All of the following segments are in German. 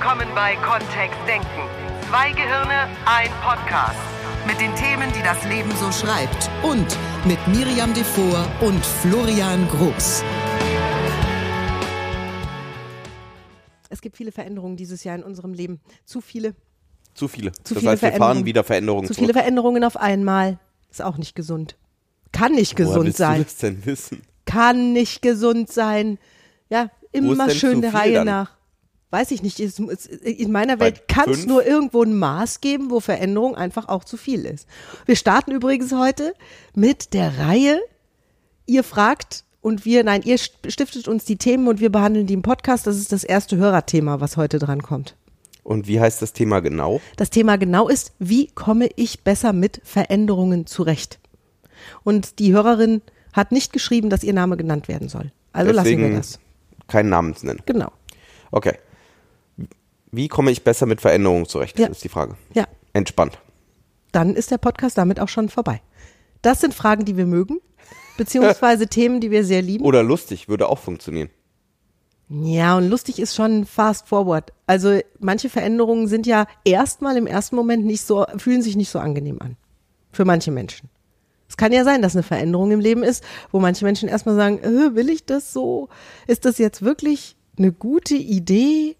willkommen bei Kontext Denken. Zwei Gehirne, ein Podcast. Mit den Themen, die das Leben so schreibt. Und mit Miriam Devor und Florian Groß. Es gibt viele Veränderungen dieses Jahr in unserem Leben. Zu viele. Zu viele. Zu das viele heißt, wir fahren Veränderungen. wieder Veränderungen Zu zurück. viele Veränderungen auf einmal. Ist auch nicht gesund. Kann nicht Woher gesund sein. du das denn wissen? Kann nicht gesund sein. Ja, immer schön der Reihe dann? nach. Weiß ich nicht. In meiner Welt kann es nur irgendwo ein Maß geben, wo Veränderung einfach auch zu viel ist. Wir starten übrigens heute mit der Reihe. Ihr fragt und wir, nein, ihr stiftet uns die Themen und wir behandeln die im Podcast. Das ist das erste Hörerthema, was heute dran kommt. Und wie heißt das Thema genau? Das Thema genau ist, wie komme ich besser mit Veränderungen zurecht? Und die Hörerin hat nicht geschrieben, dass ihr Name genannt werden soll. Also Deswegen lassen wir das. keinen Namen nennen. Genau. Okay. Wie komme ich besser mit Veränderungen zurecht? Ja. Ist die Frage. Ja, Entspannt. dann ist der Podcast damit auch schon vorbei. Das sind Fragen, die wir mögen, beziehungsweise Themen, die wir sehr lieben. Oder lustig, würde auch funktionieren. Ja, und lustig ist schon fast forward. Also manche Veränderungen sind ja erstmal im ersten Moment nicht so, fühlen sich nicht so angenehm an. Für manche Menschen. Es kann ja sein, dass eine Veränderung im Leben ist, wo manche Menschen erstmal sagen, äh, will ich das so? Ist das jetzt wirklich eine gute Idee?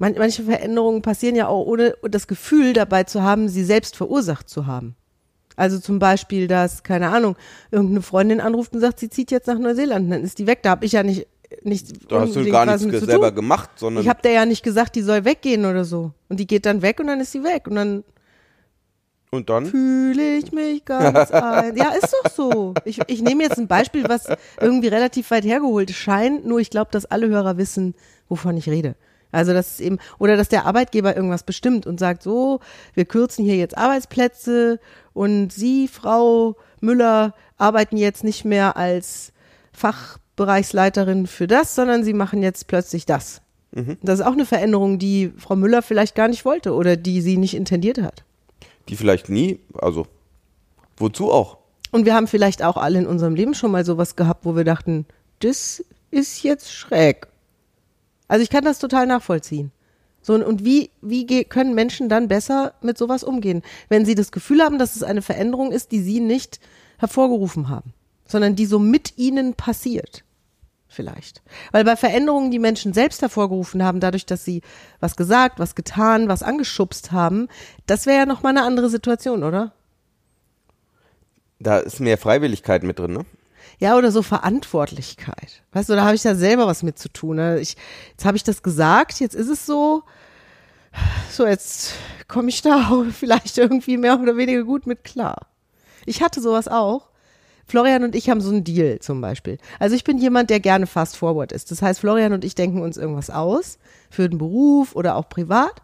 Man, manche Veränderungen passieren ja auch ohne das Gefühl dabei zu haben, sie selbst verursacht zu haben. Also zum Beispiel, dass, keine Ahnung, irgendeine Freundin anruft und sagt, sie zieht jetzt nach Neuseeland, dann ist die weg. Da habe ich ja nicht, nicht Da hast du gar nichts zu selber tun. gemacht, sondern Ich habe der ja nicht gesagt, die soll weggehen oder so. Und die geht dann weg und dann ist sie weg. Und dann und dann? fühle ich mich ganz ein. Ja, ist doch so. Ich, ich nehme jetzt ein Beispiel, was irgendwie relativ weit hergeholt scheint, nur ich glaube, dass alle Hörer wissen, wovon ich rede. Also das ist eben, oder dass der Arbeitgeber irgendwas bestimmt und sagt, so, wir kürzen hier jetzt Arbeitsplätze und Sie, Frau Müller, arbeiten jetzt nicht mehr als Fachbereichsleiterin für das, sondern Sie machen jetzt plötzlich das. Das ist auch eine Veränderung, die Frau Müller vielleicht gar nicht wollte oder die sie nicht intendiert hat. Die vielleicht nie, also wozu auch? Und wir haben vielleicht auch alle in unserem Leben schon mal sowas gehabt, wo wir dachten, das ist jetzt schräg. Also ich kann das total nachvollziehen. So, und- wie, wie können Menschen dann besser mit sowas umgehen, wenn sie das Gefühl haben, dass es eine Veränderung ist, die sie nicht hervorgerufen haben, sondern die so mit ihnen passiert? Vielleicht. Weil bei Veränderungen, die Menschen selbst hervorgerufen haben, dadurch, dass sie was gesagt, was getan, was angeschubst haben, das wäre ja nochmal eine andere Situation, oder? Da ist mehr Freiwilligkeit mit drin, ne? Ja, oder so Verantwortlichkeit. Weißt du, da habe ich ja selber was mit zu tun. ne? Ich, jetzt habe ich das gesagt, jetzt ist es so. So, jetzt komme ich da vielleicht irgendwie mehr oder weniger gut mit klar. Ich hatte sowas auch. Florian und ich haben so einen Deal zum Beispiel. Also ich bin jemand, der gerne fast forward ist. Das heißt, Florian und ich denken uns irgendwas aus für den Beruf oder auch privat.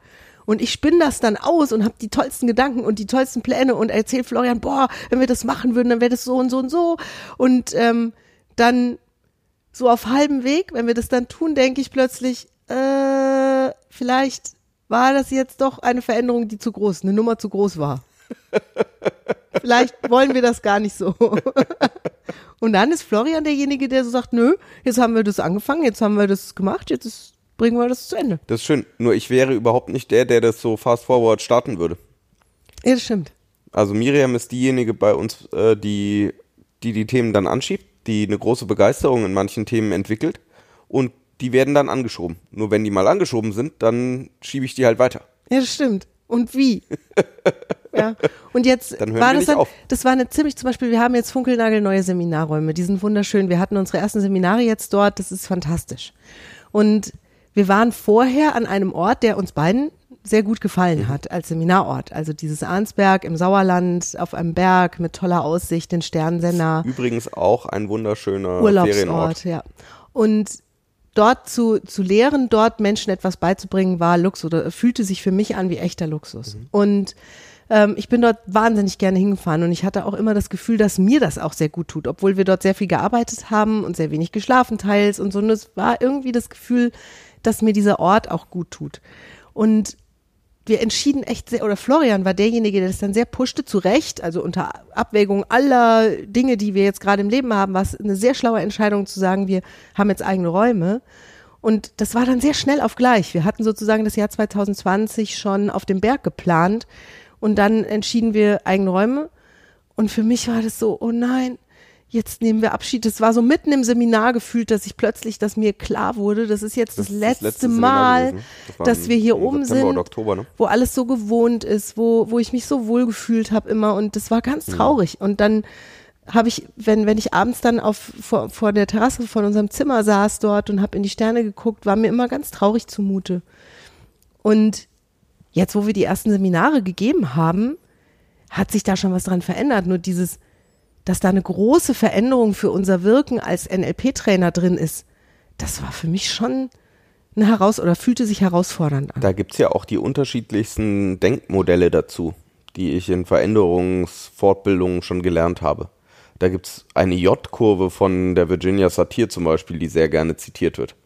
Und ich spinne das dann aus und habe die tollsten Gedanken und die tollsten Pläne und erzähle Florian, boah, wenn wir das machen würden, dann wäre das so und so und so. Und ähm, dann so auf halbem Weg, wenn wir das dann tun, denke ich plötzlich, äh, vielleicht war das jetzt doch eine Veränderung, die zu groß, eine Nummer zu groß war. vielleicht wollen wir das gar nicht so. Und dann ist Florian derjenige, der so sagt, nö, jetzt haben wir das angefangen, jetzt haben wir das gemacht, jetzt ist, bringen wir das zu Ende. Das ist schön. Nur ich wäre überhaupt nicht der, der das so fast forward starten würde. Ja, das stimmt. Also Miriam ist diejenige bei uns, äh, die, die die Themen dann anschiebt, die eine große Begeisterung in manchen Themen entwickelt und die werden dann angeschoben. Nur wenn die mal angeschoben sind, dann schiebe ich die halt weiter. Ja, das stimmt. Und wie? ja. Und jetzt war das dann, auf. das war eine ziemlich, zum Beispiel, wir haben jetzt Funkelnagel neue Seminarräume, die sind wunderschön. Wir hatten unsere ersten Seminare jetzt dort, das ist fantastisch. Und wir waren vorher an einem Ort, der uns beiden sehr gut gefallen hat als Seminarort. Also dieses Arnsberg im Sauerland auf einem Berg mit toller Aussicht, den Sternsender. Übrigens auch ein wunderschöner Urlaubsort, ja. Und dort zu, zu lehren, dort Menschen etwas beizubringen, war Luxus oder fühlte sich für mich an wie echter Luxus. Und ähm, ich bin dort wahnsinnig gerne hingefahren und ich hatte auch immer das Gefühl, dass mir das auch sehr gut tut, obwohl wir dort sehr viel gearbeitet haben und sehr wenig geschlafen teils und so. Und es war irgendwie das Gefühl, dass mir dieser Ort auch gut tut. Und wir entschieden echt sehr, oder Florian war derjenige, der das dann sehr pushte, zu Recht, also unter Abwägung aller Dinge, die wir jetzt gerade im Leben haben, war es eine sehr schlaue Entscheidung zu sagen, wir haben jetzt eigene Räume. Und das war dann sehr schnell auf gleich. Wir hatten sozusagen das Jahr 2020 schon auf dem Berg geplant und dann entschieden wir eigene Räume. Und für mich war das so, oh nein, jetzt nehmen wir Abschied. Das war so mitten im Seminar gefühlt, dass ich plötzlich, dass mir klar wurde, das ist jetzt das, das letzte, letzte Mal, das dass wir hier oben sind, Oktober, ne? wo alles so gewohnt ist, wo, wo ich mich so wohl gefühlt habe immer. Und das war ganz traurig. Ja. Und dann habe ich, wenn, wenn ich abends dann auf, vor, vor der Terrasse von unserem Zimmer saß dort und habe in die Sterne geguckt, war mir immer ganz traurig zumute. Und jetzt, wo wir die ersten Seminare gegeben haben, hat sich da schon was dran verändert. Nur dieses, dass da eine große Veränderung für unser Wirken als NLP-Trainer drin ist, das war für mich schon eine heraus oder fühlte sich herausfordernd an. Da gibt es ja auch die unterschiedlichsten Denkmodelle dazu, die ich in Veränderungsfortbildungen schon gelernt habe. Da gibt es eine J-Kurve von der Virginia Satir zum Beispiel, die sehr gerne zitiert wird.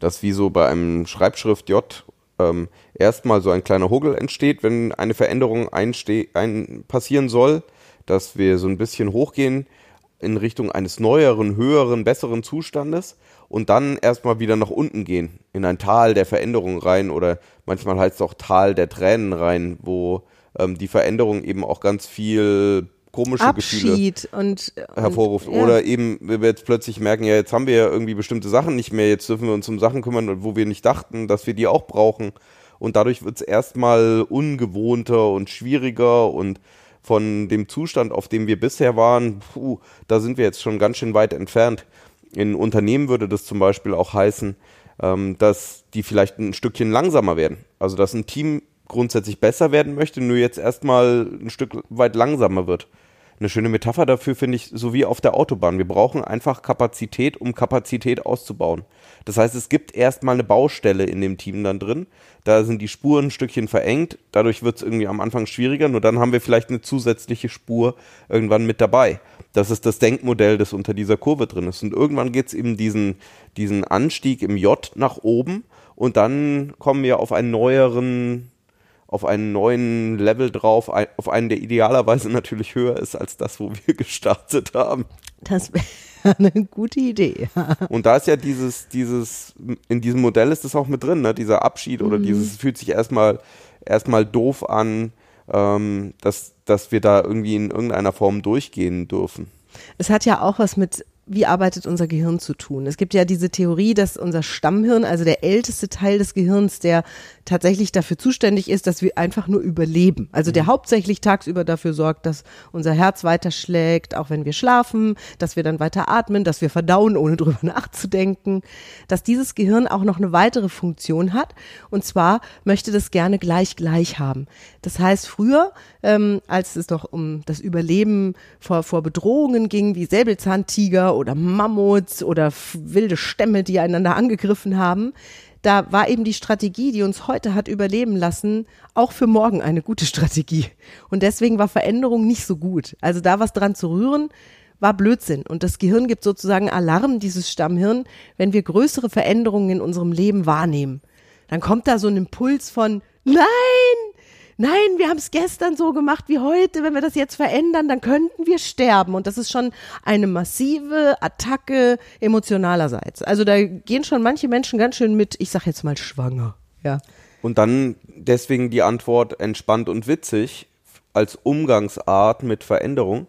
Dass wie so bei einem Schreibschrift J ähm, erstmal so ein kleiner Huggel entsteht, wenn eine Veränderung ein passieren soll, dass wir so ein bisschen hochgehen in Richtung eines neueren, höheren, besseren Zustandes und dann erstmal wieder nach unten gehen, in ein Tal der Veränderung rein oder manchmal heißt es auch Tal der Tränen rein, wo ähm, die Veränderung eben auch ganz viel komische Abschied Gefühle und, hervorruft. Und, ja. Oder eben, wenn wir jetzt plötzlich merken, ja, jetzt haben wir ja irgendwie bestimmte Sachen nicht mehr, jetzt dürfen wir uns um Sachen kümmern, wo wir nicht dachten, dass wir die auch brauchen. Und dadurch wird es erstmal ungewohnter und schwieriger und von dem Zustand, auf dem wir bisher waren, puh, da sind wir jetzt schon ganz schön weit entfernt. In Unternehmen würde das zum Beispiel auch heißen, ähm, dass die vielleicht ein Stückchen langsamer werden. Also dass ein Team grundsätzlich besser werden möchte, nur jetzt erstmal ein Stück weit langsamer wird. Eine schöne Metapher dafür finde ich, so wie auf der Autobahn. Wir brauchen einfach Kapazität, um Kapazität auszubauen. Das heißt, es gibt erstmal eine Baustelle in dem Team dann drin. Da sind die Spuren ein Stückchen verengt. Dadurch wird es irgendwie am Anfang schwieriger. Nur dann haben wir vielleicht eine zusätzliche Spur irgendwann mit dabei. Das ist das Denkmodell, das unter dieser Kurve drin ist. Und irgendwann geht es eben diesen, diesen Anstieg im J nach oben. Und dann kommen wir auf einen neueren auf einen neuen Level drauf, auf einen, der idealerweise natürlich höher ist als das, wo wir gestartet haben. Das wäre eine gute Idee. Und da ist ja dieses, dieses, in diesem Modell ist das auch mit drin, ne? dieser Abschied oder mhm. dieses fühlt sich erstmal erstmal doof an, ähm, dass, dass wir da irgendwie in irgendeiner Form durchgehen dürfen. Es hat ja auch was mit wie arbeitet unser Gehirn zu tun. Es gibt ja diese Theorie, dass unser Stammhirn, also der älteste Teil des Gehirns, der tatsächlich dafür zuständig ist, dass wir einfach nur überleben. Also der mhm. hauptsächlich tagsüber dafür sorgt, dass unser Herz weiter schlägt, auch wenn wir schlafen, dass wir dann weiter atmen, dass wir verdauen, ohne drüber nachzudenken, dass dieses Gehirn auch noch eine weitere Funktion hat. Und zwar möchte das gerne gleich gleich haben. Das heißt, früher, ähm, als es doch um das Überleben vor, vor Bedrohungen ging, wie Säbelzahntiger oder Mammuts oder wilde Stämme, die einander angegriffen haben, da war eben die Strategie, die uns heute hat überleben lassen, auch für morgen eine gute Strategie. Und deswegen war Veränderung nicht so gut. Also da was dran zu rühren, war Blödsinn. Und das Gehirn gibt sozusagen Alarm, dieses Stammhirn, wenn wir größere Veränderungen in unserem Leben wahrnehmen. Dann kommt da so ein Impuls von, nein, nein, wir haben es gestern so gemacht wie heute, wenn wir das jetzt verändern, dann könnten wir sterben. Und das ist schon eine massive Attacke emotionalerseits. Also da gehen schon manche Menschen ganz schön mit, ich sag jetzt mal schwanger. Ja. Und dann deswegen die Antwort entspannt und witzig als Umgangsart mit Veränderung,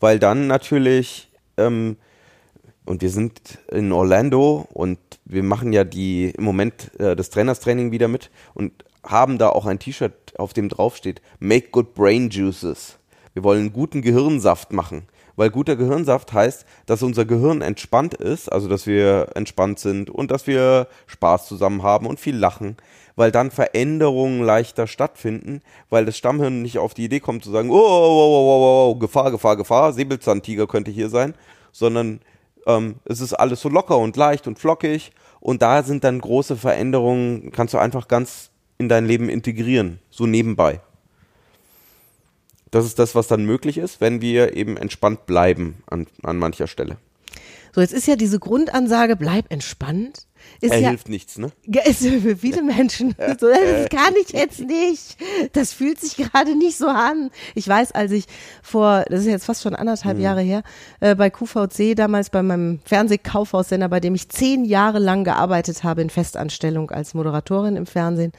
weil dann natürlich ähm, und wir sind in Orlando und wir machen ja die im Moment äh, das Trainerstraining wieder mit und haben da auch ein T-Shirt, auf dem draufsteht, Make Good Brain Juices. Wir wollen guten Gehirnsaft machen. Weil guter Gehirnsaft heißt, dass unser Gehirn entspannt ist, also dass wir entspannt sind und dass wir Spaß zusammen haben und viel lachen, weil dann Veränderungen leichter stattfinden, weil das Stammhirn nicht auf die Idee kommt zu sagen, oh, oh, oh, oh, oh, oh Gefahr, Gefahr, Gefahr, Säbelzahntiger könnte hier sein, sondern ähm, es ist alles so locker und leicht und flockig und da sind dann große Veränderungen, kannst du einfach ganz in dein Leben integrieren, so nebenbei. Das ist das, was dann möglich ist, wenn wir eben entspannt bleiben an, an mancher Stelle. So, jetzt ist ja diese Grundansage, bleib entspannt. Ist Er ja, hilft nichts, ne? ist für viele Menschen so, das kann ich jetzt nicht. Das fühlt sich gerade nicht so an. Ich weiß, als ich vor, das ist jetzt fast schon anderthalb Jahre her, äh, bei QVC, damals bei meinem Fernsehkaufhaussender, bei dem ich zehn Jahre lang gearbeitet habe in Festanstellung als Moderatorin im Fernsehen,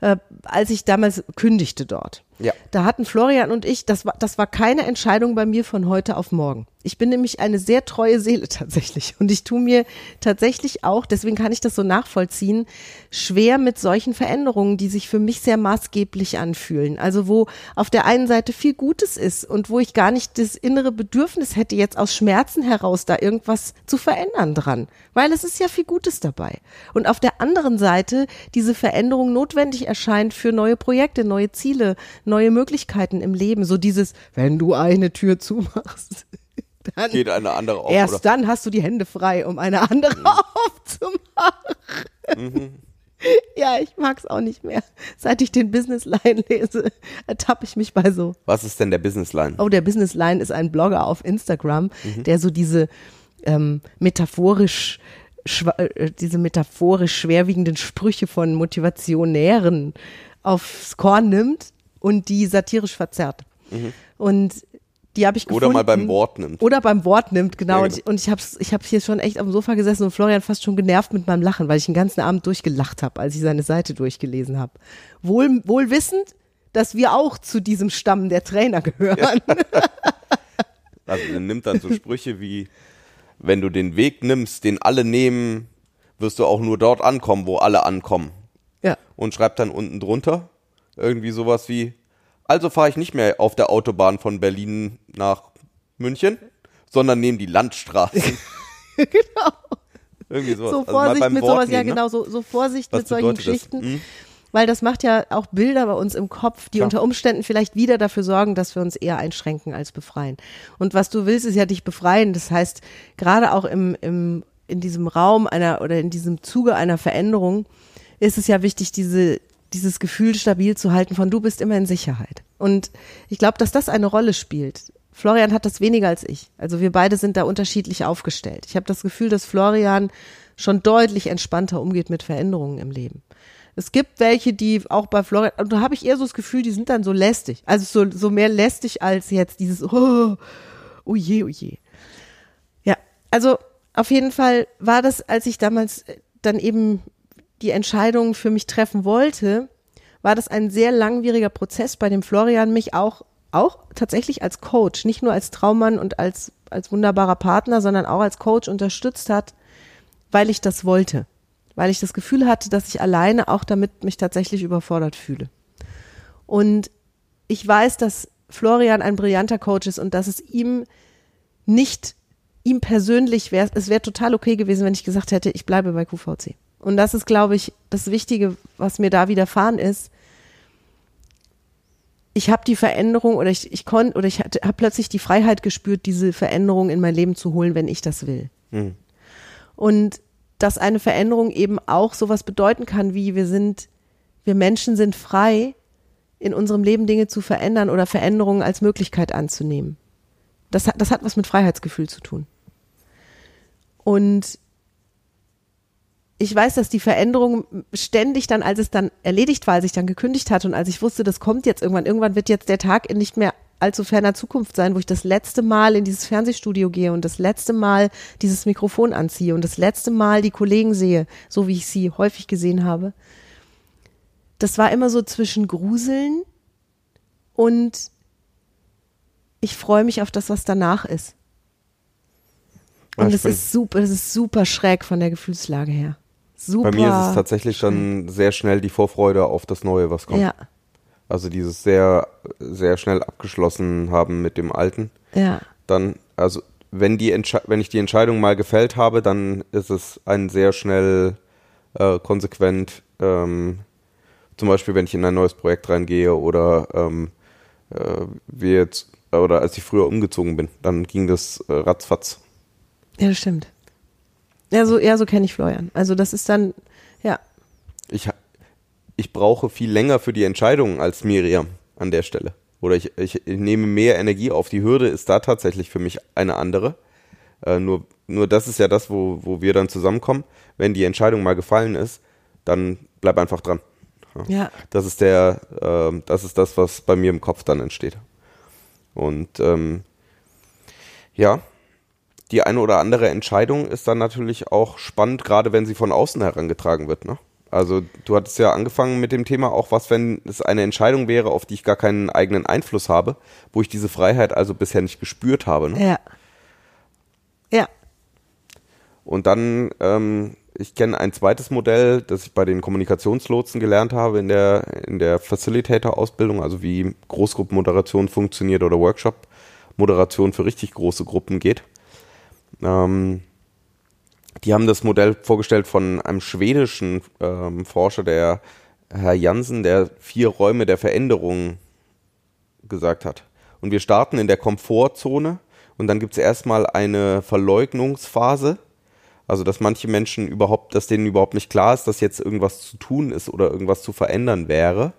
äh, als ich damals kündigte dort. Ja. Da hatten Florian und ich, das war, das war keine Entscheidung bei mir von heute auf morgen. Ich bin nämlich eine sehr treue Seele tatsächlich. Und ich tue mir tatsächlich auch, deswegen kann ich das so nachvollziehen, schwer mit solchen Veränderungen, die sich für mich sehr maßgeblich anfühlen. Also wo auf der einen Seite viel Gutes ist und wo ich gar nicht das innere Bedürfnis hätte, jetzt aus Schmerzen heraus da irgendwas zu verändern dran. Weil es ist ja viel Gutes dabei. Und auf der anderen Seite diese Veränderung notwendig erscheint für neue Projekte, neue Ziele, neue Möglichkeiten im Leben. So dieses, wenn du eine Tür zumachst, dann Geht eine andere auf, erst oder? dann hast du die Hände frei, um eine andere aufzumachen. Ja, ich mag's auch nicht mehr. Seit ich den Business Line lese, ertappe ich mich bei so. Was ist denn der Businessline? Oh, der Business Line ist ein Blogger auf Instagram, der so diese ähm, metaphorisch äh, diese metaphorisch schwerwiegenden Sprüche von Motivationären aufs Korn nimmt und die satirisch verzerrt. Und die habe ich gefunden. Oder mal beim Wort nimmt. Oder beim Wort nimmt, genau. Ja, Und ich, und ich habe ich hab hier schon echt auf dem Sofa gesessen und Florian fast schon genervt mit meinem Lachen, weil ich den ganzen Abend durchgelacht habe, als ich seine Seite durchgelesen habe. Wohl, wohl wissend, dass wir auch zu diesem Stamm der Trainer gehören. Also der nimmt dann so Sprüche wie, wenn du den Weg nimmst, den alle nehmen, wirst du auch nur dort ankommen, wo alle ankommen. Ja. Und schreibt dann unten drunter irgendwie sowas wie, also fahre ich nicht mehr auf der Autobahn von Berlin nach München, sondern nehme die Landstraße. genau. Irgendwie sowas. So Also Vorsicht beim mit Wort sowas, ja nehmen, ne? genau, so, so Vorsicht Was mit solchen? Geschichten. Hm? Weil das macht ja auch Bilder bei uns im Kopf, die Klar. unter Umständen vielleicht wieder dafür sorgen, dass wir uns eher einschränken als befreien. Und was du willst, ist ja dich befreien. Das heißt, gerade auch im, im, in diesem Raum einer oder in diesem Zuge einer Veränderung ist es ja wichtig, diese, dieses Gefühl stabil zu halten von du bist immer in Sicherheit. Und ich glaube, dass das eine Rolle spielt. Florian hat das weniger als ich. Also wir beide sind da unterschiedlich aufgestellt. Ich habe das Gefühl, dass Florian schon deutlich entspannter umgeht mit Veränderungen im Leben. Es gibt welche, die auch bei Florian, und da habe ich eher so das Gefühl, die sind dann so lästig. Also so, so mehr lästig als jetzt dieses, oh, oh je, oh je. Ja, also auf jeden Fall war das, als ich damals äh, dann eben die Entscheidung für mich treffen wollte, war das ein sehr langwieriger Prozess, bei dem Florian mich auch, auch tatsächlich als Coach, nicht nur als Traummann und als, als wunderbarer Partner, sondern auch als Coach unterstützt hat, weil ich das wollte. Weil ich das Gefühl hatte, dass ich alleine auch damit mich tatsächlich überfordert fühle. Und ich weiß, dass Florian ein brillanter Coach ist und dass es ihm nicht, ihm persönlich wäre, es wäre total okay gewesen, wenn ich gesagt hätte, ich bleibe bei QVC. Und das ist, glaube ich, das Wichtige, was mir da widerfahren ist. Ich habe die Veränderung oder ich, ich konnte oder ich habe plötzlich die Freiheit gespürt, diese Veränderung in mein Leben zu holen, wenn ich das will. Und dass eine Veränderung eben auch sowas bedeuten kann, wie wir sind, wir Menschen sind frei, in unserem Leben Dinge zu verändern oder Veränderungen als Möglichkeit anzunehmen. Das hat, das hat was mit Freiheitsgefühl zu tun. Und ich weiß, dass die Veränderung ständig dann, als es dann erledigt war, als ich dann gekündigt hatte und als ich wusste, das kommt jetzt irgendwann, irgendwann wird jetzt der Tag in nicht mehr allzu ferner Zukunft sein, wo ich das letzte Mal in dieses Fernsehstudio gehe und das letzte Mal dieses Mikrofon anziehe und das letzte Mal die Kollegen sehe, so wie ich sie häufig gesehen habe. Das war immer so zwischen Gruseln und ich freue mich auf das, was danach ist. Und Ja, es ist super, es ist super schräg von der Gefühlslage her. Super. Bei mir ist es tatsächlich dann sehr schnell die Vorfreude auf das Neue, was kommt. Ja, Also dieses sehr, sehr schnell abgeschlossen haben mit dem Alten. ja, Dann, also wenn die Entsche wenn ich die Entscheidung mal gefällt habe, dann ist es ein sehr schnell äh, konsequent, ähm, zum Beispiel wenn ich in ein neues Projekt reingehe oder ähm, äh, wie jetzt, oder als ich früher umgezogen bin, dann ging das äh, ratzfatz. ja, das stimmt. Ja, so, ja, so kenne ich Florian. Also das ist dann, ja, Ich, ich brauche viel länger für die Entscheidung als Miriam an der Stelle. Oder ich, ich, ich nehme mehr Energie auf. Die Hürde ist da tatsächlich für mich eine andere. Äh, nur, nur das ist ja das, wo, wo wir dann zusammenkommen. Wenn die Entscheidung mal gefallen ist, dann bleib einfach dran. Ja. Das ist der, ähm, das ist das, was bei mir im Kopf dann entsteht. Und ähm, ja, die eine oder andere Entscheidung ist dann natürlich auch spannend, gerade wenn sie von außen herangetragen wird. Ne? Also du hattest ja angefangen mit dem Thema auch, was wenn es eine Entscheidung wäre, auf die ich gar keinen eigenen Einfluss habe, wo ich diese Freiheit also bisher nicht gespürt habe. Ne? Ja. Ja. Und dann, ähm, ich kenne ein zweites Modell, das ich bei den Kommunikationslotsen gelernt habe in der, in der Facilitator-Ausbildung, also wie Großgruppenmoderation funktioniert oder Workshop-Moderation für richtig große Gruppen geht. Ähm, die haben das Modell vorgestellt von einem schwedischen ähm, Forscher, der Herr Jansen, der vier Räume der Veränderung gesagt hat. Und wir starten in der Komfortzone und dann gibt es erstmal eine Verleugnungsphase. Also, dass manche Menschen überhaupt, dass denen überhaupt nicht klar ist, dass jetzt irgendwas zu tun ist oder irgendwas zu verändern wäre.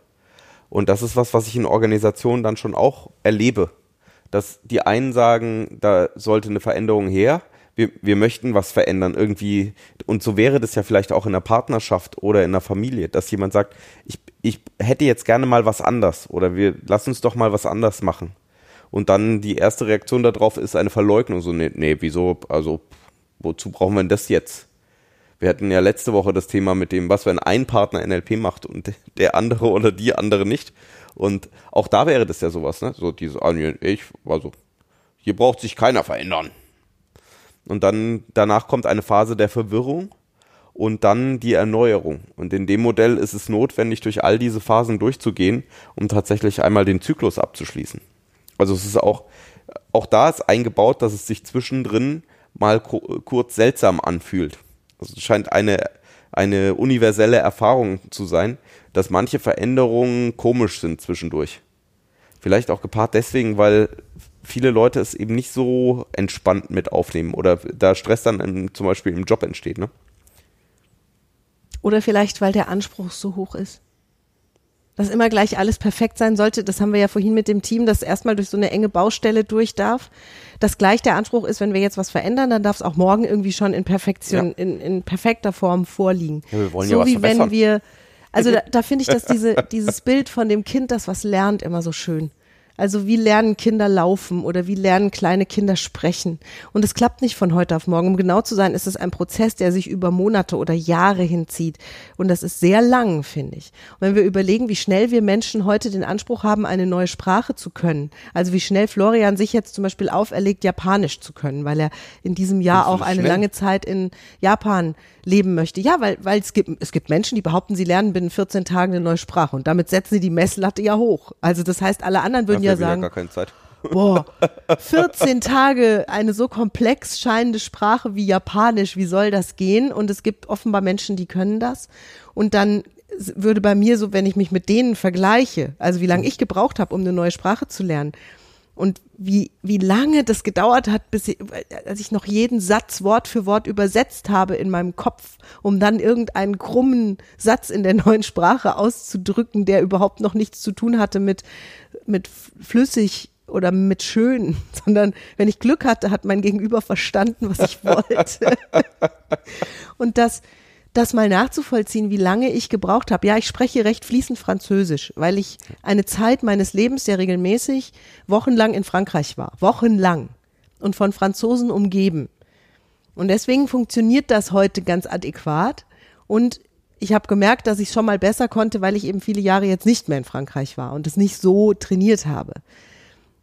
Und das ist was, was ich in Organisationen dann schon auch erlebe. Dass die einen sagen, da sollte eine Veränderung her. Wir, wir möchten was verändern irgendwie. Und so wäre das ja vielleicht auch in einer Partnerschaft oder in einer Familie, dass jemand sagt, ich, ich hätte jetzt gerne mal was anders oder wir lass uns doch mal was anders machen. Und dann die erste Reaktion darauf ist eine Verleugnung. So, nee, nee, wieso, also, wozu brauchen wir denn das jetzt? Wir hatten ja letzte Woche das Thema mit dem, was wenn ein Partner NLP macht und der andere oder die andere nicht. Und auch da wäre das ja sowas, ne? So diese, ah, ich, also, hier braucht sich keiner verändern. Und dann, danach kommt eine Phase der Verwirrung und dann die Erneuerung. Und in dem Modell ist es notwendig, durch all diese Phasen durchzugehen, um tatsächlich einmal den Zyklus abzuschließen. Also es ist auch, auch da ist eingebaut, dass es sich zwischendrin mal ku kurz seltsam anfühlt. Also es scheint eine, eine universelle Erfahrung zu sein, dass manche Veränderungen komisch sind zwischendurch. Vielleicht auch gepaart deswegen, weil viele Leute es eben nicht so entspannt mit aufnehmen oder da Stress dann im, zum Beispiel im Job entsteht. Ne? Oder vielleicht, weil der Anspruch so hoch ist. Dass immer gleich alles perfekt sein sollte, das haben wir ja vorhin mit dem Team, das erstmal durch so eine enge Baustelle durch darf. Dass gleich der Anspruch ist, wenn wir jetzt was verändern, dann darf es auch morgen irgendwie schon in Perfektion, Ja. in, in perfekter Form vorliegen. Ja, wir wollen so ja was wie wenn verbessern. wir, also da, da finde ich, dass diese, dieses Bild von dem Kind, das was lernt, immer so schön. Also wie lernen Kinder laufen oder wie lernen kleine Kinder sprechen. Und es klappt nicht von heute auf morgen. Um genau zu sein, ist es ein Prozess, der sich über Monate oder Jahre hinzieht. Und das ist sehr lang, finde ich. Und wenn wir überlegen, wie schnell wir Menschen heute den Anspruch haben, eine neue Sprache zu können, also wie schnell Florian sich jetzt zum Beispiel auferlegt, Japanisch zu können, weil er in diesem Jahr auch eine schnell? lange Zeit in Japan leben möchte. Ja, weil, weil es gibt, es gibt Menschen, die behaupten, sie lernen binnen 14 Tagen eine neue Sprache und damit setzen sie die Messlatte ja hoch. Also das heißt, alle anderen würden Dafür ja sagen, gar keine Zeit. boah, 14 Tage eine so komplex scheinende Sprache wie Japanisch, wie soll das gehen? Und es gibt offenbar Menschen, die können das. Und dann würde bei mir so, wenn ich mich mit denen vergleiche, also wie lange ich gebraucht habe, um eine neue Sprache zu lernen, und wie, wie lange das gedauert hat, bis ich, als ich noch jeden Satz Wort für Wort übersetzt habe in meinem Kopf, um dann irgendeinen krummen Satz in der neuen Sprache auszudrücken, der überhaupt noch nichts zu tun hatte mit, mit flüssig oder mit schön, sondern wenn ich Glück hatte, hat mein Gegenüber verstanden, was ich wollte. Und das, das mal nachzuvollziehen, wie lange ich gebraucht habe. Ja, ich spreche recht fließend Französisch, weil ich eine Zeit meines Lebens sehr regelmäßig wochenlang in Frankreich war. Wochenlang. Und von Franzosen umgeben. Und deswegen funktioniert das heute ganz adäquat. Und ich habe gemerkt, dass ich schon mal besser konnte, weil ich eben viele Jahre jetzt nicht mehr in Frankreich war und es nicht so trainiert habe.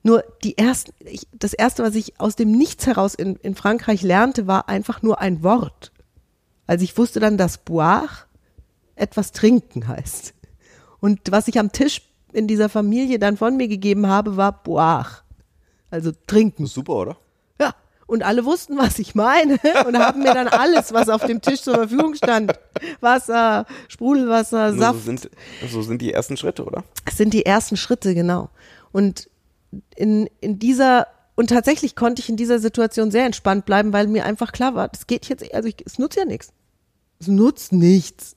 Nur die ersten, ich, das erste, was ich aus dem Nichts heraus in, in Frankreich lernte, war einfach nur ein Wort. Also ich wusste dann, dass boire etwas trinken heißt. Und was ich am Tisch in dieser Familie dann von mir gegeben habe, war boire. Also trinken. Super, oder? Ja. Und alle wussten, was ich meine und haben mir dann alles, was auf dem Tisch zur Verfügung stand, Wasser, Sprudelwasser, Nur Saft, So sind, so sind die ersten Schritte, oder? es sind die ersten Schritte, genau. Und in, in dieser, und tatsächlich konnte ich in dieser Situation sehr entspannt bleiben, weil mir einfach klar war, das geht jetzt, also ich, es nutzt ja nichts. Es nutzt nichts.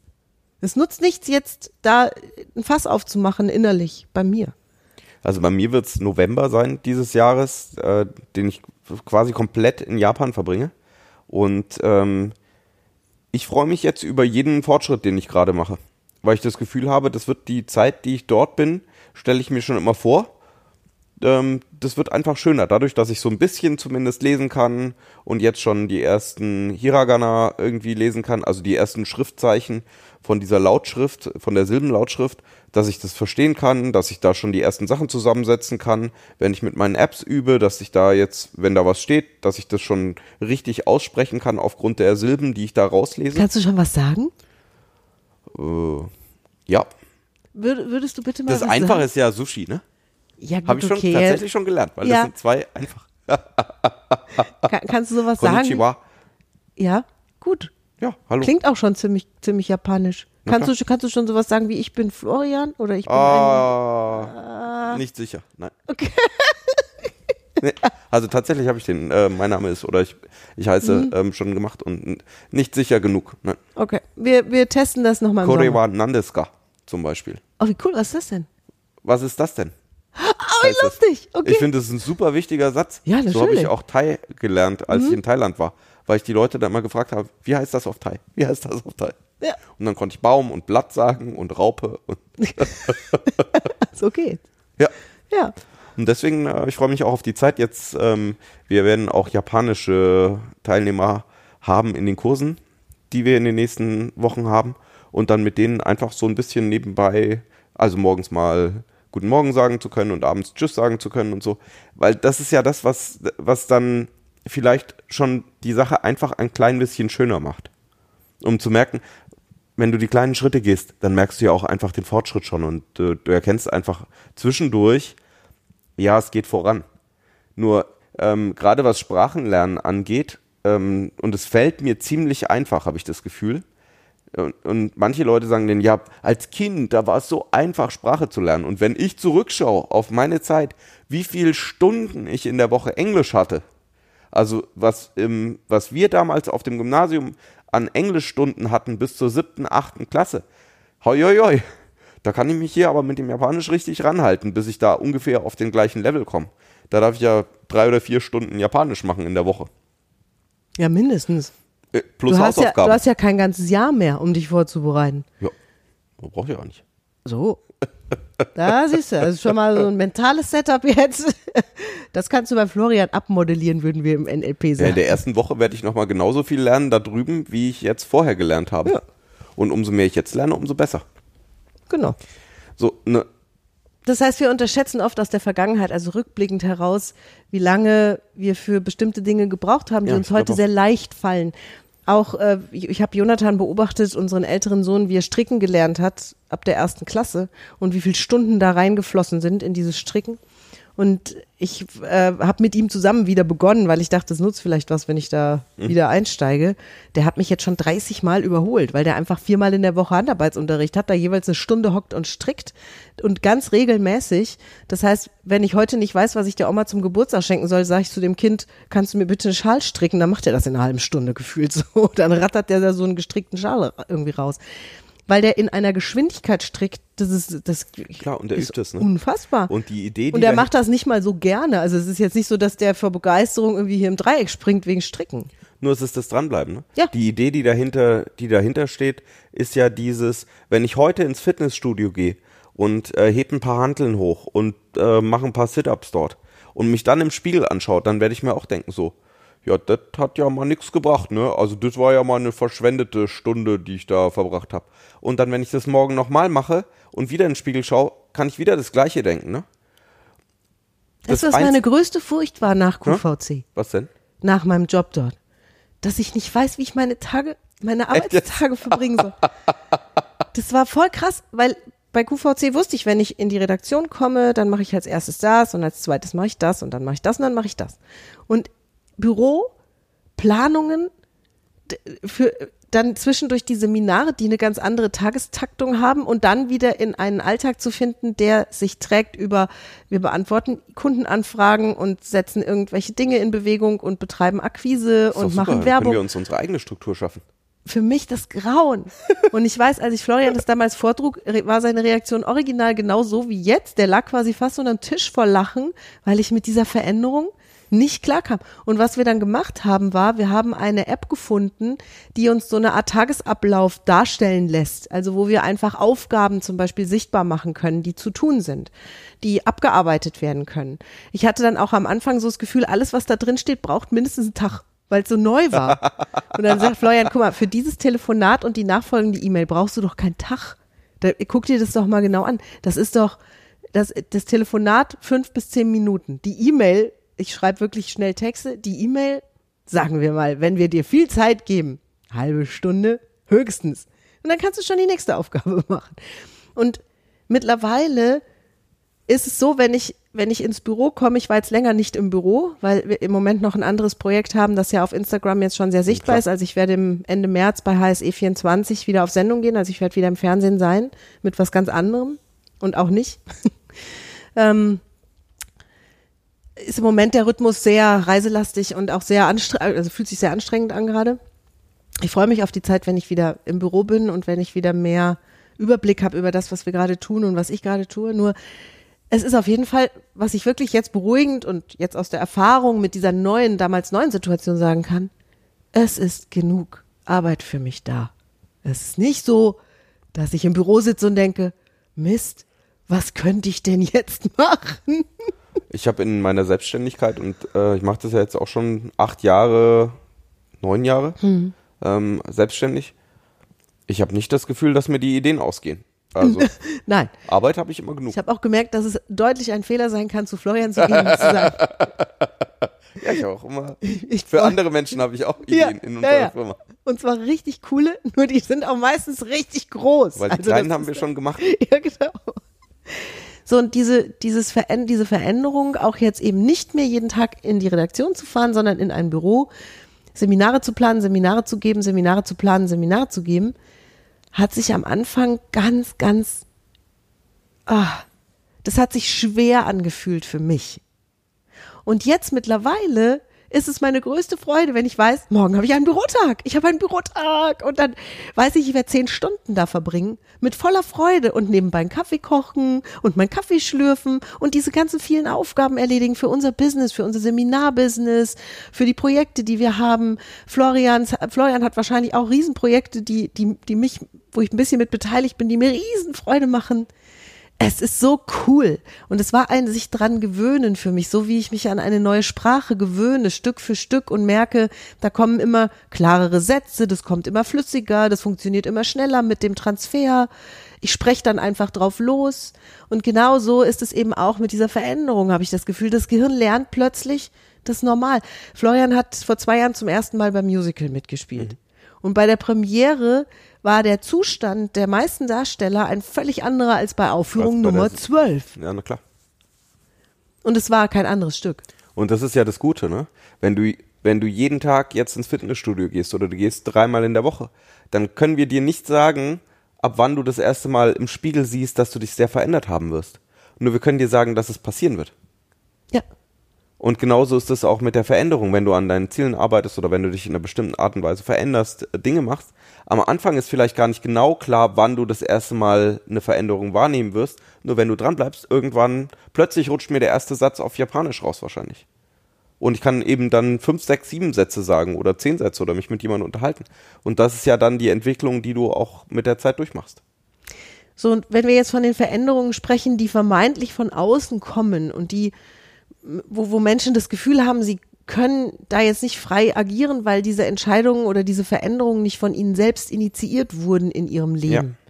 Es nutzt nichts jetzt, da ein Fass aufzumachen innerlich bei mir. Also bei mir wird es November sein dieses Jahres, äh, den ich quasi komplett in Japan verbringe. Und ähm, ich freue mich jetzt über jeden Fortschritt, den ich gerade mache. Weil ich das Gefühl habe, das wird die Zeit, die ich dort bin, stelle ich mir schon immer vor. Ähm, das wird einfach schöner, dadurch, dass ich so ein bisschen zumindest lesen kann und jetzt schon die ersten Hiragana irgendwie lesen kann, also die ersten Schriftzeichen von dieser Lautschrift, von der Silbenlautschrift, dass ich das verstehen kann, dass ich da schon die ersten Sachen zusammensetzen kann, wenn ich mit meinen Apps übe, dass ich da jetzt, wenn da was steht, dass ich das schon richtig aussprechen kann aufgrund der Silben, die ich da rauslese. Kannst du schon was sagen? Äh, ja. Würd, würdest du bitte mal Das was Einfache sagen? ist ja Sushi, ne? Ja, gut, Habe ich schon okay. tatsächlich schon gelernt, weil Ja. das sind zwei einfach. Kann, kannst du sowas sagen? Konnichiwa. Ja, gut. Ja, hallo. Klingt auch schon ziemlich, ziemlich japanisch. Na Kannst klar. du, kannst du schon sowas sagen wie ich bin Florian oder ich bin ein. Ah, nicht sicher, nein. Okay. Nee, also tatsächlich habe ich den, äh, mein Name ist oder ich, ich heiße Mhm. ähm, schon gemacht und nicht sicher genug. Nein. Okay, wir, wir testen das nochmal. Korewa Nandeska zum Beispiel. Oh, wie cool, was ist das denn? Was ist das denn? Oh, wie heißt lustig. Okay. Ich finde, das ist ein super wichtiger Satz. Ja, So habe ich natürlich. Mhm. auch Thai gelernt, als ich in Thailand war. Weil ich die Leute dann immer gefragt habe, wie heißt das auf Thai? Wie heißt das auf Thai? Ja. Und dann konnte ich Baum und Blatt sagen und Raupe. Und, so geht. ja. Ja. Und deswegen, äh, ich freue mich auch auf die Zeit jetzt. Ähm, wir werden auch japanische Teilnehmer haben in den Kursen, die wir in den nächsten Wochen haben. Und dann mit denen einfach so ein bisschen nebenbei, also morgens mal Guten Morgen sagen zu können und abends Tschüss sagen zu können und so. Weil das ist ja das, was, was dann vielleicht schon die Sache einfach ein klein bisschen schöner macht. Um zu merken, wenn du die kleinen Schritte gehst, dann merkst du ja auch einfach den Fortschritt schon und äh, du erkennst einfach zwischendurch, ja, es geht voran. Nur ähm, gerade was Sprachenlernen angeht, ähm, und es fällt mir ziemlich einfach, habe ich das Gefühl. Und, und manche Leute sagen dann, ja, als Kind, da war es so einfach, Sprache zu lernen. Und wenn ich zurückschaue auf meine Zeit, wie viele Stunden ich in der Woche Englisch hatte, also was, im, was wir damals auf dem Gymnasium an Englischstunden hatten bis zur siebten, achten Klasse, hoi, hoi, hoi. Da kann ich mich hier aber mit dem Japanisch richtig ranhalten, bis ich da ungefähr auf den gleichen Level komme. Da darf ich ja drei oder vier Stunden Japanisch machen in der Woche. Ja, mindestens. Äh, plus Du hast, ja, Hausaufgaben. du hast ja kein ganzes Jahr mehr, um dich vorzubereiten. ja, brauche ich auch nicht. So. Da siehst du, das ist schon mal so ein mentales Setup jetzt. Das kannst du bei Florian abmodellieren, würden wir im NLP Ja, sagen. in der ersten Woche werde ich nochmal genauso viel lernen da drüben, wie ich jetzt vorher gelernt habe. Ja. Und umso mehr ich jetzt lerne, umso besser. genau. So, ne, Das heißt, wir unterschätzen oft aus der Vergangenheit, also rückblickend heraus, wie lange wir für bestimmte Dinge gebraucht haben, die Ja, uns heute sehr leicht fallen. Auch äh, ich, ich habe Jonathan beobachtet, unseren älteren Sohn, wie er stricken gelernt hat ab der ersten Klasse und wie viele Stunden da reingeflossen sind in dieses Stricken. Und ich äh, habe mit ihm zusammen wieder begonnen, weil ich dachte, es nutzt vielleicht was, wenn ich da Mhm. wieder einsteige. Der hat mich jetzt schon 30 Mal überholt, weil der einfach viermal in der Woche Handarbeitsunterricht hat, da jeweils eine Stunde hockt und strickt und ganz regelmäßig. Das heißt, wenn ich heute nicht weiß, was ich der Oma zum Geburtstag schenken soll, sage ich zu dem Kind, kannst du mir bitte einen Schal stricken? Dann macht er das in einer halben Stunde gefühlt so. Dann rattert der da so einen gestrickten Schal irgendwie raus. Weil der in einer Geschwindigkeit strickt, das ist, das Klar, und der ist übt es, ne? unfassbar. Und die Idee, die Und er macht das nicht mal so gerne. Also es ist jetzt nicht so, dass der vor Begeisterung irgendwie hier im Dreieck springt wegen Stricken. Nur es ist das Dranbleiben. Ne? Ja. Die Idee, die dahinter, die dahinter steht, ist ja dieses, wenn ich heute ins Fitnessstudio gehe und äh, heb ein paar Hanteln hoch und äh, mache ein paar Sit-Ups dort und mich dann im Spiegel anschaut, dann werde ich mir auch denken so, ja, das hat ja mal nichts gebracht, ne? Also das war ja mal eine verschwendete Stunde, die ich da verbracht habe. Und dann, wenn ich das morgen nochmal mache und wieder in den Spiegel schaue, kann ich wieder das Gleiche denken, ne? Das, Das was meine größte Furcht war nach QVC, Was denn? nach meinem Job dort, dass ich nicht weiß, wie ich meine Tage, meine Arbeitstage verbringen soll. Das war voll krass, weil bei QVC wusste ich, wenn ich in die Redaktion komme, dann mache ich als erstes das und als zweites mache ich das und dann mache ich das und dann mache ich das. Und Büro, Planungen, für dann zwischendurch die Seminare, die eine ganz andere Tagestaktung haben und dann wieder in einen Alltag zu finden, der sich trägt über, wir beantworten Kundenanfragen und setzen irgendwelche Dinge in Bewegung und betreiben Akquise und super, machen dann Können Werbung wir uns unsere eigene Struktur schaffen. für mich das Grauen. Und ich weiß, als ich Florian das damals vortrug, war seine Reaktion original genau so wie jetzt. Der lag quasi fast unterm Tisch vor Lachen, weil ich mit dieser Veränderung nicht klarkam. Und was wir dann gemacht haben, war, wir haben eine App gefunden, die uns so eine Art Tagesablauf darstellen lässt. Also wo wir einfach Aufgaben zum Beispiel sichtbar machen können, die zu tun sind, die abgearbeitet werden können. Ich hatte dann auch am Anfang so das Gefühl, alles, was da drin steht, braucht mindestens einen Tag weil es so neu war. Und dann sagt Florian, guck mal, für dieses Telefonat und die nachfolgende E-Mail brauchst du doch keinen Tag. Da, guck dir das doch mal genau an. Das ist doch das, das Telefonat fünf bis zehn Minuten. Die E-Mail, ich schreibe wirklich schnell Texte, die E-Mail, sagen wir mal, wenn wir dir viel Zeit geben, halbe Stunde höchstens. Und dann kannst du schon die nächste Aufgabe machen. Und mittlerweile ist es so, wenn ich wenn ich ins Büro komme, ich war jetzt länger nicht im Büro, weil wir im Moment noch ein anderes Projekt haben, das ja auf Instagram jetzt schon sehr sichtbar Klar. ist. Also ich werde im Ende März bei HSE 24 wieder auf Sendung gehen. Also ich werde wieder im Fernsehen sein mit was ganz anderem und auch nicht. ähm, ist im Moment der Rhythmus sehr reiselastig und auch sehr anstrengend, also fühlt sich sehr anstrengend an gerade. Ich freue mich auf die Zeit, wenn ich wieder im Büro bin und wenn ich wieder mehr Überblick habe über das, was wir gerade tun und was ich gerade tue. Nur es ist auf jeden Fall, was ich wirklich jetzt beruhigend und jetzt aus der Erfahrung mit dieser neuen, damals neuen Situation sagen kann, es ist genug Arbeit für mich da. Es ist nicht so, dass ich im Büro sitze und denke, Mist, was könnte ich denn jetzt machen? Ich habe in meiner Selbstständigkeit und äh, ich mache das ja jetzt auch schon acht Jahre, neun Jahre hm. ähm, selbstständig. Ich habe nicht das Gefühl, dass mir die Ideen ausgehen. Also, Nein. Arbeit habe ich immer genug. Ich habe auch gemerkt, dass es deutlich ein Fehler sein kann, zu Florian zu gehen und zu sagen. ja, ich auch immer. Ich Für andere Menschen habe ich auch Ideen ja, in unserer ja, ja. Firma. Und zwar richtig coole, nur die sind auch meistens richtig groß. Weil die also kleinen haben wir schon gemacht. Ja, genau. So, und diese, dieses Veränd diese Veränderung, auch jetzt eben nicht mehr jeden Tag in die Redaktion zu fahren, sondern in ein Büro, Seminare zu planen, Seminare zu geben, Seminare zu planen, Seminare zu geben, hat sich am Anfang ganz, ganz, ah, das hat sich schwer angefühlt für mich. Und jetzt mittlerweile ist es meine größte Freude, wenn ich weiß, morgen habe ich einen Bürotag. Ich habe einen Bürotag. Und dann weiß ich, ich werde zehn Stunden da verbringen. Mit voller Freude und nebenbei einen Kaffee kochen und meinen Kaffee schlürfen und diese ganzen vielen Aufgaben erledigen für unser Business, für unser Seminarbusiness, für die Projekte, die wir haben. Florian, Florian hat wahrscheinlich auch Riesenprojekte, die, die, die mich, wo ich ein bisschen mit beteiligt bin, die mir Riesenfreude machen es ist so cool. Und es war ein sich dran gewöhnen für mich, so wie ich mich an eine neue Sprache gewöhne, Stück für Stück und merke, da kommen immer klarere Sätze, das kommt immer flüssiger, das funktioniert immer schneller mit dem Transfer. Ich spreche dann einfach drauf los. Und genau so ist es eben auch mit dieser Veränderung, habe ich das Gefühl. Das Gehirn lernt plötzlich das normal. Florian hat vor zwei Jahren zum ersten Mal beim Musical mitgespielt. Mhm. Und bei der Premiere war der Zustand der meisten Darsteller ein völlig anderer als bei Aufführung als bei Nummer 12. Ja, na klar. Und es war kein anderes Stück. Und das ist ja das Gute, ne? Wenn du, wenn du jeden Tag jetzt ins Fitnessstudio gehst oder du gehst dreimal in der Woche, dann können wir dir nicht sagen, ab wann du das erste Mal im Spiegel siehst, dass du dich sehr verändert haben wirst. Nur wir können dir sagen, dass es passieren wird. Und genauso ist es auch mit der Veränderung, wenn du an deinen Zielen arbeitest oder wenn du dich in einer bestimmten Art und Weise veränderst, äh, Dinge machst. Am Anfang ist vielleicht gar nicht genau klar, wann du das erste Mal eine Veränderung wahrnehmen wirst. Nur wenn du dran bleibst, irgendwann plötzlich rutscht mir der erste Satz auf Japanisch raus wahrscheinlich. Und ich kann eben dann fünf, sechs, sieben Sätze sagen oder zehn Sätze oder mich mit jemandem unterhalten. Und das ist ja dann die Entwicklung, die du auch mit der Zeit durchmachst. So, und wenn wir jetzt von den Veränderungen sprechen, die vermeintlich von außen kommen und die wo, wo Menschen das Gefühl haben, sie können da jetzt nicht frei agieren, weil diese Entscheidungen oder diese Veränderungen nicht von ihnen selbst initiiert wurden in ihrem Leben. Ja.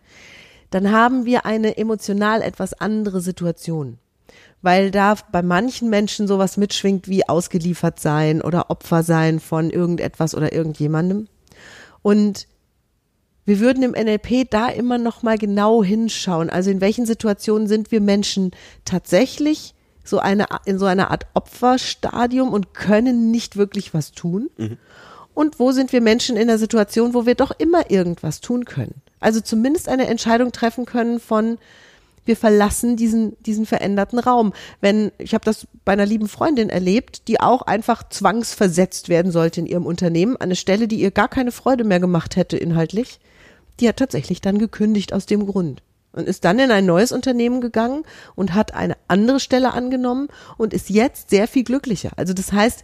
Dann haben wir eine emotional etwas andere Situation. Weil da bei manchen Menschen sowas mitschwingt wie ausgeliefert sein oder Opfer sein von irgendetwas oder irgendjemandem. Und wir würden im NLP da immer noch mal genau hinschauen. Also in welchen Situationen sind wir Menschen tatsächlich so eine, in so einer Art Opferstadium und können nicht wirklich was tun? Mhm. Und wo sind wir Menschen in der Situation, wo wir doch immer irgendwas tun können? Also zumindest eine Entscheidung treffen können von, wir verlassen diesen, diesen veränderten Raum. Wenn, ich habe das bei einer lieben Freundin erlebt, die auch einfach zwangsversetzt werden sollte in ihrem Unternehmen, an eine Stelle, die ihr gar keine Freude mehr gemacht hätte inhaltlich, die hat tatsächlich dann gekündigt aus dem Grund. Und ist dann in ein neues Unternehmen gegangen und hat eine andere Stelle angenommen und ist jetzt sehr viel glücklicher. Also das heißt,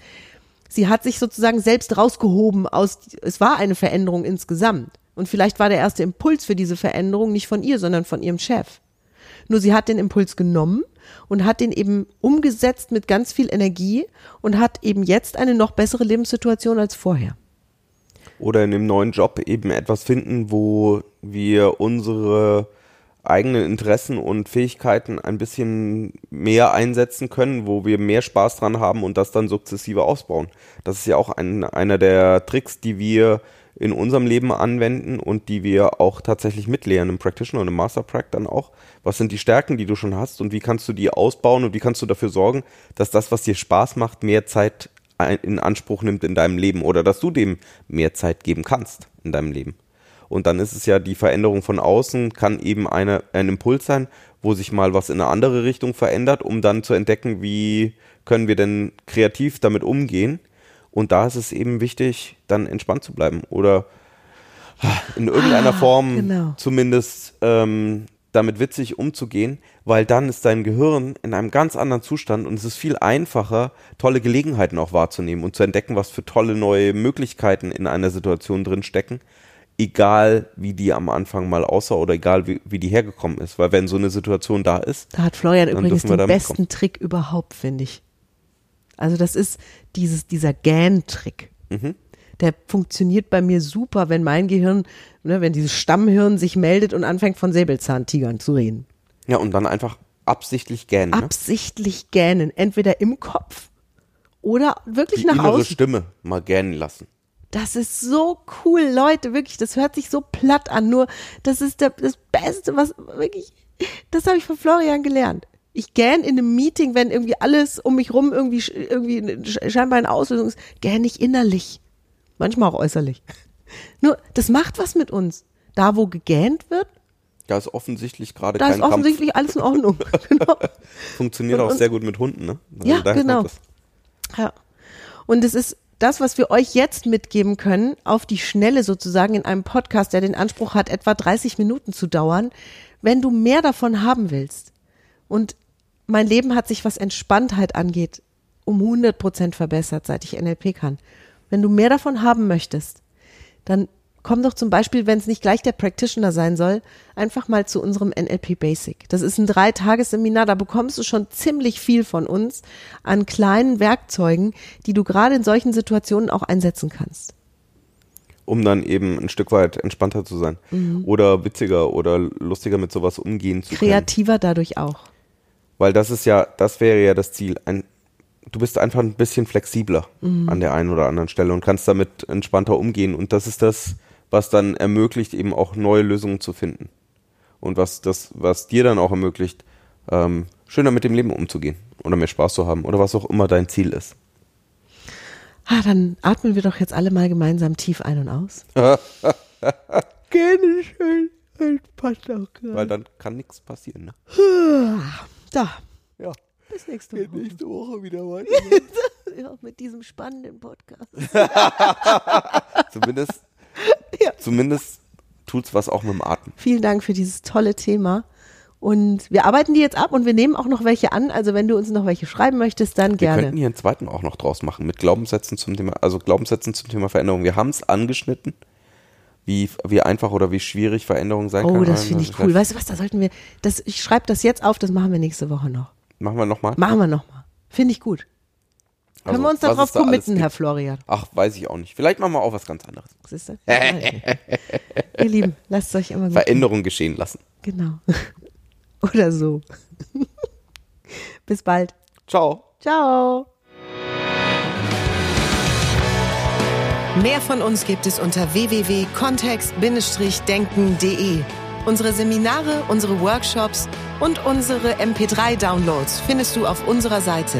sie hat sich sozusagen selbst rausgehoben aus, es war eine Veränderung insgesamt. Und vielleicht war der erste Impuls für diese Veränderung nicht von ihr, sondern von ihrem Chef. Nur sie hat den Impuls genommen und hat den eben umgesetzt mit ganz viel Energie und hat eben jetzt eine noch bessere Lebenssituation als vorher. Oder in dem neuen Job eben etwas finden, wo wir unsere eigenen Interessen und Fähigkeiten ein bisschen mehr einsetzen können, wo wir mehr Spaß dran haben und das dann sukzessive ausbauen. Das ist ja auch ein, einer der Tricks, die wir in unserem Leben anwenden und die wir auch tatsächlich mitlehren im Practitioner und im Master Prac dann auch. Was sind die Stärken, die du schon hast und wie kannst du die ausbauen und wie kannst du dafür sorgen, dass das, was dir Spaß macht, mehr Zeit in Anspruch nimmt in deinem Leben oder dass du dem mehr Zeit geben kannst in deinem Leben. Und dann ist es ja die Veränderung von außen, kann eben eine, ein Impuls sein, wo sich mal was in eine andere Richtung verändert, um dann zu entdecken, wie können wir denn kreativ damit umgehen und da ist es eben wichtig, dann entspannt zu bleiben oder in irgendeiner ah, Form genau. zumindest ähm, damit witzig umzugehen, weil dann ist dein Gehirn in einem ganz anderen Zustand und es ist viel einfacher, tolle Gelegenheiten auch wahrzunehmen und zu entdecken, was für tolle neue Möglichkeiten in einer Situation drin stecken, egal wie die am Anfang mal aussah oder egal wie, wie die hergekommen ist. Weil wenn so eine Situation da ist. Da hat Florian übrigens den besten kommen. Trick überhaupt, finde ich. Also das ist dieses, dieser Gan-Trick. Mhm. Der funktioniert bei mir super, wenn mein Gehirn, ne, wenn dieses Stammhirn sich meldet und anfängt von Säbelzahntigern zu reden. Ja, und dann einfach absichtlich gähnen. Ne? Absichtlich gähnen. Entweder im Kopf oder wirklich Die nach innere außen. Stimme mal gähnen lassen. Das ist so cool, Leute, wirklich. Das hört sich so platt an. Nur, das ist der, das Beste, was wirklich, das habe ich von Florian gelernt ich gähn in einem Meeting, wenn irgendwie alles um mich rum irgendwie, irgendwie scheinbar eine Auslösung ist, gähn ich innerlich. Manchmal auch äußerlich. Nur, das macht was mit uns. Da, wo gegähnt wird, da ist offensichtlich gerade kein Da ist offensichtlich Kampf. alles in Ordnung. genau. Funktioniert und, auch sehr gut mit Hunden, ne? Also ja, genau. Ja. Und es ist das, was wir euch jetzt mitgeben können, auf die Schnelle sozusagen in einem Podcast, der den Anspruch hat, etwa 30 Minuten zu dauern. Wenn du mehr davon haben willst und mein Leben hat sich, was Entspanntheit angeht, um 100 Prozent verbessert, seit ich NLP kann. Wenn du mehr davon haben möchtest, dann komm doch zum Beispiel, wenn es nicht gleich der Practitioner sein soll, einfach mal zu unserem NLP Basic. Das ist ein Dreitagesseminar, da bekommst du schon ziemlich viel von uns an kleinen Werkzeugen, die du gerade in solchen Situationen auch einsetzen kannst. Um dann eben ein Stück weit entspannter zu sein. Mhm. Oder witziger oder lustiger mit sowas umgehen zu können. Kreativer dadurch auch. Weil das ist ja, das wäre ja das Ziel. Ein, du bist einfach ein bisschen flexibler mhm. an der einen oder anderen Stelle und kannst damit entspannter umgehen. Und das ist das, was dann ermöglicht, eben auch neue Lösungen zu finden. Und was das, was dir dann auch ermöglicht, ähm, schöner mit dem Leben umzugehen oder mehr Spaß zu haben oder was auch immer dein Ziel ist. Ah, dann atmen wir doch jetzt alle mal gemeinsam tief ein und aus. Gerne schön. Das passt auch gerade. Weil dann kann nichts passieren. Ne? Da. Ja. Bis nächste Woche. Geht nächste Woche wieder weiter. ja, mit diesem spannenden Podcast. zumindest ja. zumindest tut's was auch mit dem Atem. Vielen Dank für dieses tolle Thema. Und wir arbeiten die jetzt ab und wir nehmen auch noch welche an. Also wenn du uns noch welche schreiben möchtest, dann wir gerne. Wir könnten hier einen zweiten auch noch draus machen mit Glaubenssätzen zum Thema, also Glaubenssätzen zum Thema Veränderung. Wir haben es angeschnitten wie, wie einfach oder wie schwierig Veränderung sein oh, kann. Oh, das finde ich cool. Weißt du was, da sollten wir, das, ich schreibe das jetzt auf, das machen wir nächste Woche noch. Machen wir nochmal? Machen wir nochmal. Finde ich gut. Also, Können wir uns darauf da committen, Herr Florian? Ach, weiß ich auch nicht. Vielleicht machen wir auch was ganz anderes. Siehst du? Ihr Lieben, lasst es euch immer gut Veränderung geschehen lassen. Genau. Oder so. Bis bald. Ciao. Ciao. Mehr von uns gibt es unter www.kontext-denken.de. Unsere Seminare, unsere Workshops und unsere MP3-Downloads findest du auf unserer Seite.